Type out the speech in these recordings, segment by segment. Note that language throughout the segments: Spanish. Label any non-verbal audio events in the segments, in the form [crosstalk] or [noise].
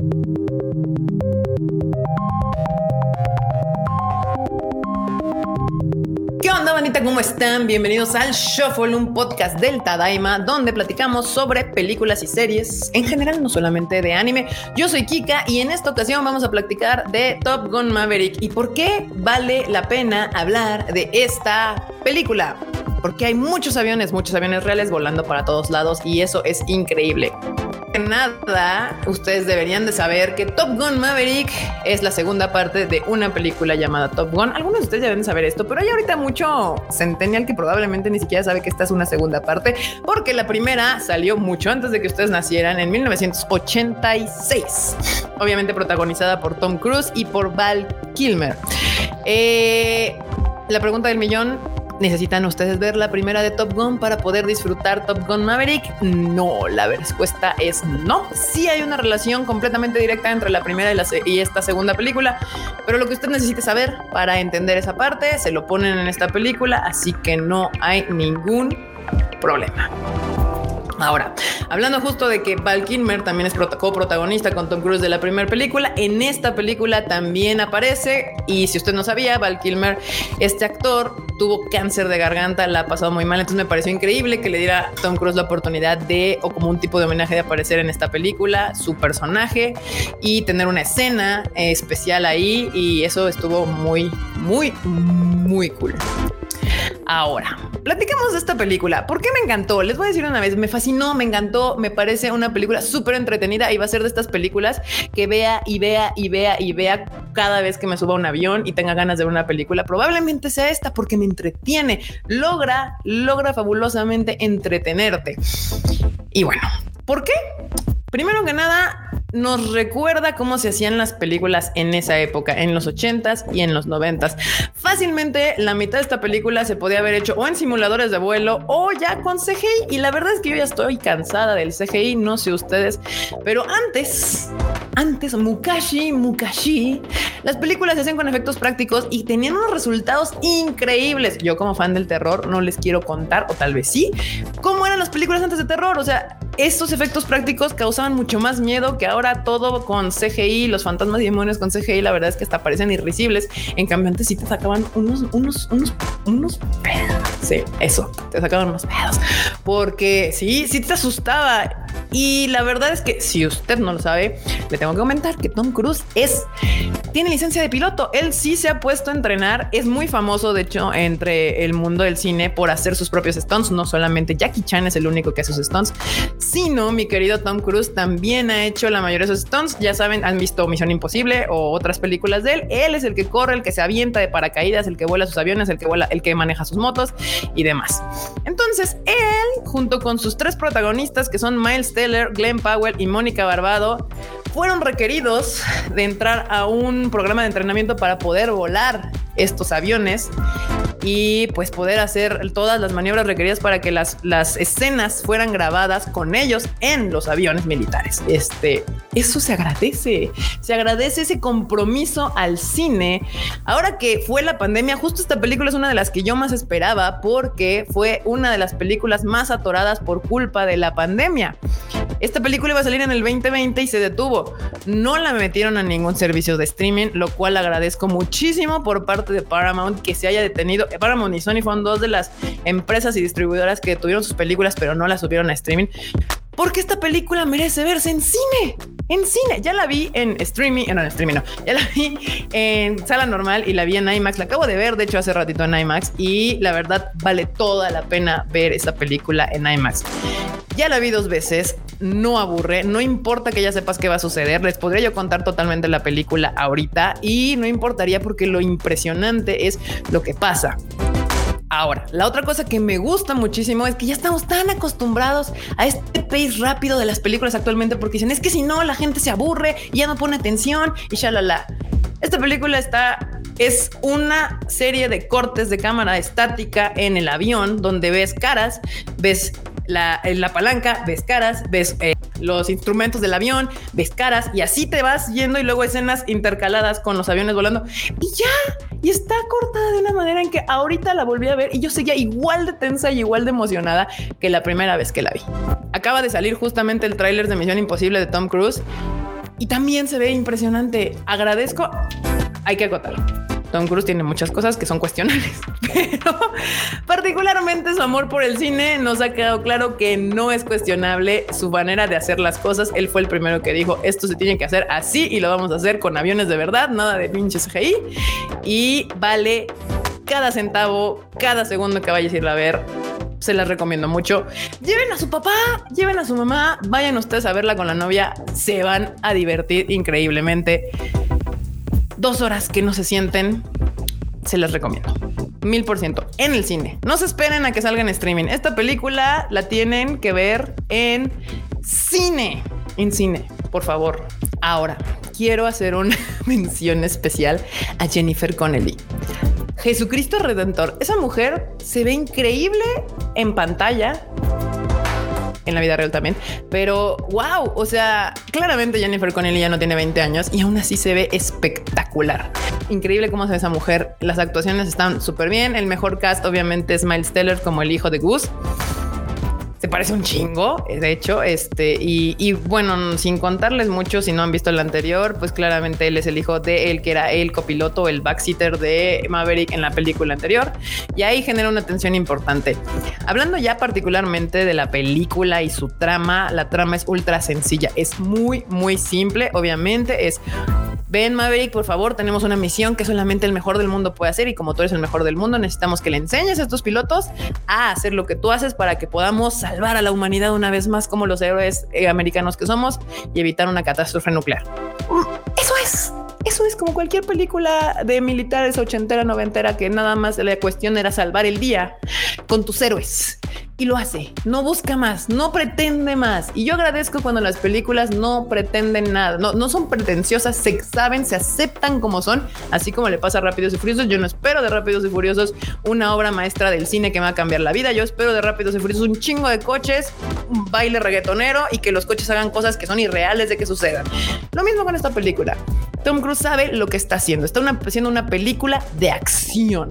¿Qué onda, bandita? ¿Cómo están? Bienvenidos al Shuffle, un podcast del Tadaima, donde platicamos sobre películas y series, en general, no solamente de anime. Yo soy Kika y en esta ocasión vamos a platicar de Top Gun Maverick y por qué vale la pena hablar de esta película. Porque hay muchos aviones, muchos aviones reales volando para todos lados y eso es increíble nada, ustedes deberían de saber que Top Gun Maverick es la segunda parte de una película llamada Top Gun. Algunos de ustedes ya deben saber esto, pero hay ahorita mucho centennial que probablemente ni siquiera sabe que esta es una segunda parte, porque la primera salió mucho antes de que ustedes nacieran, en 1986. Obviamente protagonizada por Tom Cruise y por Val Kilmer. Eh, la pregunta del millón, ¿Necesitan ustedes ver la primera de Top Gun para poder disfrutar Top Gun Maverick? No, la respuesta es no. Sí hay una relación completamente directa entre la primera y, y esta segunda película, pero lo que usted necesite saber para entender esa parte se lo ponen en esta película, así que no hay ningún problema. Ahora, hablando justo de que Val Kilmer también es coprotagonista con Tom Cruise de la primera película, en esta película también aparece y si usted no sabía, Val Kilmer, este actor tuvo cáncer de garganta, la ha pasado muy mal, entonces me pareció increíble que le diera a Tom Cruise la oportunidad de, o como un tipo de homenaje de aparecer en esta película, su personaje y tener una escena especial ahí y eso estuvo muy, muy, muy cool. Ahora, platicamos de esta película. ¿Por qué me encantó? Les voy a decir una vez, me fascinó, me encantó, me parece una película súper entretenida y va a ser de estas películas que vea y vea y vea y vea cada vez que me suba a un avión y tenga ganas de ver una película. Probablemente sea esta porque me entretiene, logra, logra fabulosamente entretenerte. Y bueno, ¿por qué? Primero que nada, nos recuerda cómo se hacían las películas en esa época, en los 80s y en los 90s. Fácilmente la mitad de esta película se podía haber hecho o en simuladores de vuelo o ya con CGI. Y la verdad es que yo ya estoy cansada del CGI, no sé ustedes, pero antes, antes, Mukashi, Mukashi, las películas se hacían con efectos prácticos y tenían unos resultados increíbles. Yo como fan del terror no les quiero contar, o tal vez sí, cómo eran las películas antes de terror. O sea, estos efectos prácticos causaban mucho más miedo que ahora todo con CGI, los fantasmas y demonios con CGI, la verdad es que hasta parecen irrisibles. En cambio, antes sí te sacaban unos, unos, unos, unos pedos. Sí, eso, te sacaban unos pedos. Porque sí, sí te asustaba. Y la verdad es que si usted no lo sabe, le tengo que comentar que Tom Cruise es, tiene licencia de piloto. Él sí se ha puesto a entrenar. Es muy famoso, de hecho, entre el mundo del cine por hacer sus propios stunts. No solamente Jackie Chan es el único que hace sus stunts, sino mi querido Tom Cruise también ha hecho la mayoría de sus stunts. Ya saben, han visto Misión Imposible o otras películas de él. Él es el que corre, el que se avienta de paracaídas, el que vuela sus aviones, el que vuela, el que maneja sus motos y demás. Entonces, él, junto con sus tres protagonistas, que son Miles Glenn Powell y Mónica Barbado, fueron requeridos de entrar a un programa de entrenamiento para poder volar estos aviones y pues poder hacer todas las maniobras requeridas para que las, las escenas fueran grabadas con ellos en los aviones militares. Este, eso se agradece, se agradece ese compromiso al cine. Ahora que fue la pandemia, justo esta película es una de las que yo más esperaba porque fue una de las películas más atoradas por culpa de la pandemia. Esta película iba a salir en el 2020 y se detuvo. No la metieron a ningún servicio de streaming, lo cual agradezco muchísimo por parte de Paramount que se haya detenido. Paramount y Sony fueron dos de las empresas y distribuidoras que tuvieron sus películas, pero no las subieron a streaming. Porque esta película merece verse en cine. En cine. Ya la vi en streaming. No, en streaming no. Ya la vi en sala normal y la vi en IMAX. La acabo de ver, de hecho, hace ratito en IMAX. Y la verdad, vale toda la pena ver esta película en IMAX. Ya la vi dos veces, no aburre, no importa que ya sepas qué va a suceder, les podría yo contar totalmente la película ahorita y no importaría porque lo impresionante es lo que pasa. Ahora, la otra cosa que me gusta muchísimo es que ya estamos tan acostumbrados a este pace rápido de las películas actualmente porque dicen es que si no la gente se aburre y ya no pone atención y shalala. Esta película está es una serie de cortes de cámara estática en el avión donde ves caras, ves la, la palanca, ves caras, ves eh, los instrumentos del avión, ves caras y así te vas yendo y luego escenas intercaladas con los aviones volando y ya. Y está cortada de una manera en que ahorita la volví a ver y yo seguía igual de tensa y igual de emocionada que la primera vez que la vi. Acaba de salir justamente el tráiler de Misión Imposible de Tom Cruise y también se ve impresionante. Agradezco, hay que acotar. Tom Cruise tiene muchas cosas que son cuestionables, [laughs] pero particularmente su amor por el cine nos ha quedado claro que no es cuestionable su manera de hacer las cosas. Él fue el primero que dijo esto se tiene que hacer así y lo vamos a hacer con aviones de verdad, nada de pinches CGI y vale cada centavo, cada segundo que vayas a ir a ver se las recomiendo mucho. Lleven a su papá, lleven a su mamá, vayan ustedes a verla con la novia, se van a divertir increíblemente. Dos horas que no se sienten, se las recomiendo. Mil por ciento en el cine. No se esperen a que salga en streaming. Esta película la tienen que ver en cine. En cine, por favor. Ahora, quiero hacer una [laughs] mención especial a Jennifer Connelly. Jesucristo Redentor. Esa mujer se ve increíble en pantalla. En la vida real también, pero wow, o sea, claramente Jennifer Connelly ya no tiene 20 años y aún así se ve espectacular. Increíble cómo se ve esa mujer. Las actuaciones están súper bien. El mejor cast, obviamente, es Miles Teller como el hijo de Goose se parece un chingo, de hecho, este, y, bueno, sin contarles mucho, si no han visto el anterior, pues claramente él es el hijo de él que era el copiloto, el backseater de Maverick en la película anterior, y ahí genera una tensión importante. Hablando ya particularmente de la película y su trama, la trama es ultra sencilla, es muy, muy simple, obviamente, es ven Maverick, por favor, tenemos una misión que solamente el mejor del mundo puede hacer y como tú eres el mejor del mundo, necesitamos que le enseñes a estos pilotos a hacer lo que tú haces para que podamos salvar a la humanidad una vez más como los héroes eh, americanos que somos y evitar una catástrofe nuclear. Mm, eso es. Eso es como cualquier película de militares ochentera, noventera, que nada más la cuestión era salvar el día con tus héroes y lo hace. No busca más, no pretende más. Y yo agradezco cuando las películas no pretenden nada, no, no son pretenciosas, se saben, se aceptan como son, así como le pasa a Rápidos y Furiosos. Yo no espero de Rápidos y Furiosos una obra maestra del cine que me va a cambiar la vida. Yo espero de Rápidos y Furiosos un chingo de coches, un baile reggaetonero y que los coches hagan cosas que son irreales de que sucedan. Lo mismo con esta película. Tom Cruise sabe lo que está haciendo. Está haciendo una película de acción,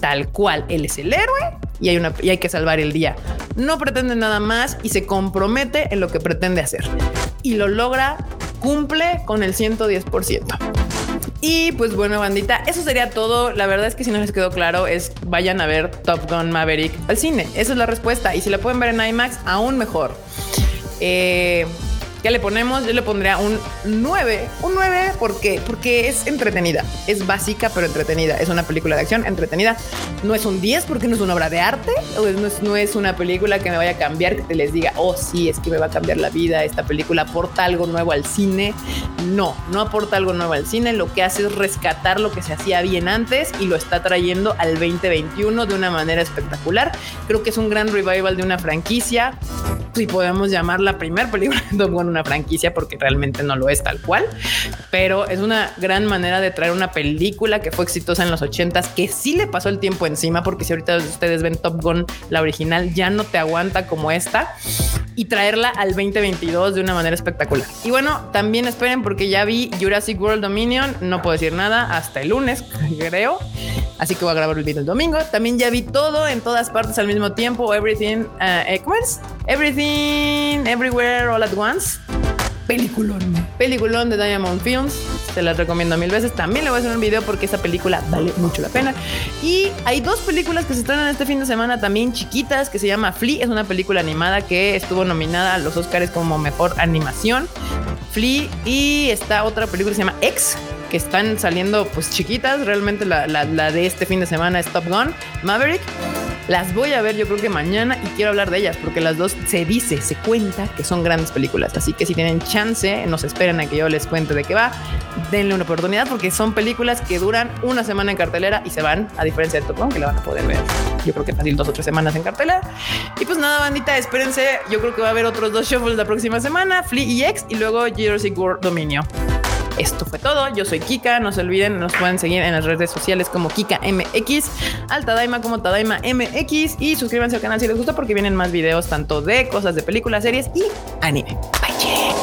tal cual. Él es el héroe y hay, y hay que salvar el día. No pretende nada más y se compromete en lo que pretende hacer. Y lo logra, cumple con el 110%. Y pues bueno, bandita, eso sería todo. La verdad es que si no les quedó claro, es vayan a ver Top Gun Maverick al cine. Esa es la respuesta. Y si la pueden ver en IMAX, aún mejor. Eh, ¿Qué le ponemos? Yo le pondría un 9. Un 9, ¿por qué? Porque es entretenida. Es básica, pero entretenida. Es una película de acción entretenida. No es un 10 porque no es una obra de arte. No es, no es una película que me vaya a cambiar, que te les diga, oh, sí, es que me va a cambiar la vida. Esta película aporta algo nuevo al cine. No, no aporta algo nuevo al cine. Lo que hace es rescatar lo que se hacía bien antes y lo está trayendo al 2021 de una manera espectacular. Creo que es un gran revival de una franquicia. Si podemos llamar la primera película de una franquicia porque realmente no lo es tal cual, pero es una gran manera de traer una película que fue exitosa en los 80s, que sí le pasó el tiempo encima, porque si ahorita ustedes ven Top Gun, la original, ya no te aguanta como esta y traerla al 2022 de una manera espectacular. Y bueno, también esperen porque ya vi Jurassic World Dominion, no puedo decir nada hasta el lunes, [laughs] creo. Así que voy a grabar el video el domingo. También ya vi todo en todas partes al mismo tiempo. Everything, uh. Everything, Everywhere, All at Once. Peliculón. Peliculón de Diamond Films. Se las recomiendo mil veces. También le voy a hacer un video porque esa película vale mucho la pena. Y hay dos películas que se estrenan este fin de semana también chiquitas que se llama Flea. Es una película animada que estuvo nominada a los Oscars como mejor animación. Flea y está otra película que se llama X que están saliendo pues chiquitas. Realmente la, de este fin de semana es Top Gun, Maverick. Las voy a ver yo creo que mañana y quiero hablar de ellas porque las dos se dice, se cuenta que son grandes películas. Así que si tienen chance, nos esperen a que yo les cuente de qué va. Denle una oportunidad porque son películas que duran una semana en cartelera y se van, a diferencia de Top Gun, que la van a poder ver. Yo creo que fácil dos o tres semanas en cartelera. Y pues nada, bandita, espérense. Yo creo que va a haber otros dos shuffles la próxima semana, Flea y X, y luego Jurassic World Dominio. Esto fue todo. Yo soy Kika. No se olviden, nos pueden seguir en las redes sociales como Kika MX, al Tadaima como Tadaima MX y suscríbanse al canal si les gusta porque vienen más videos tanto de cosas de películas, series y anime. Bye.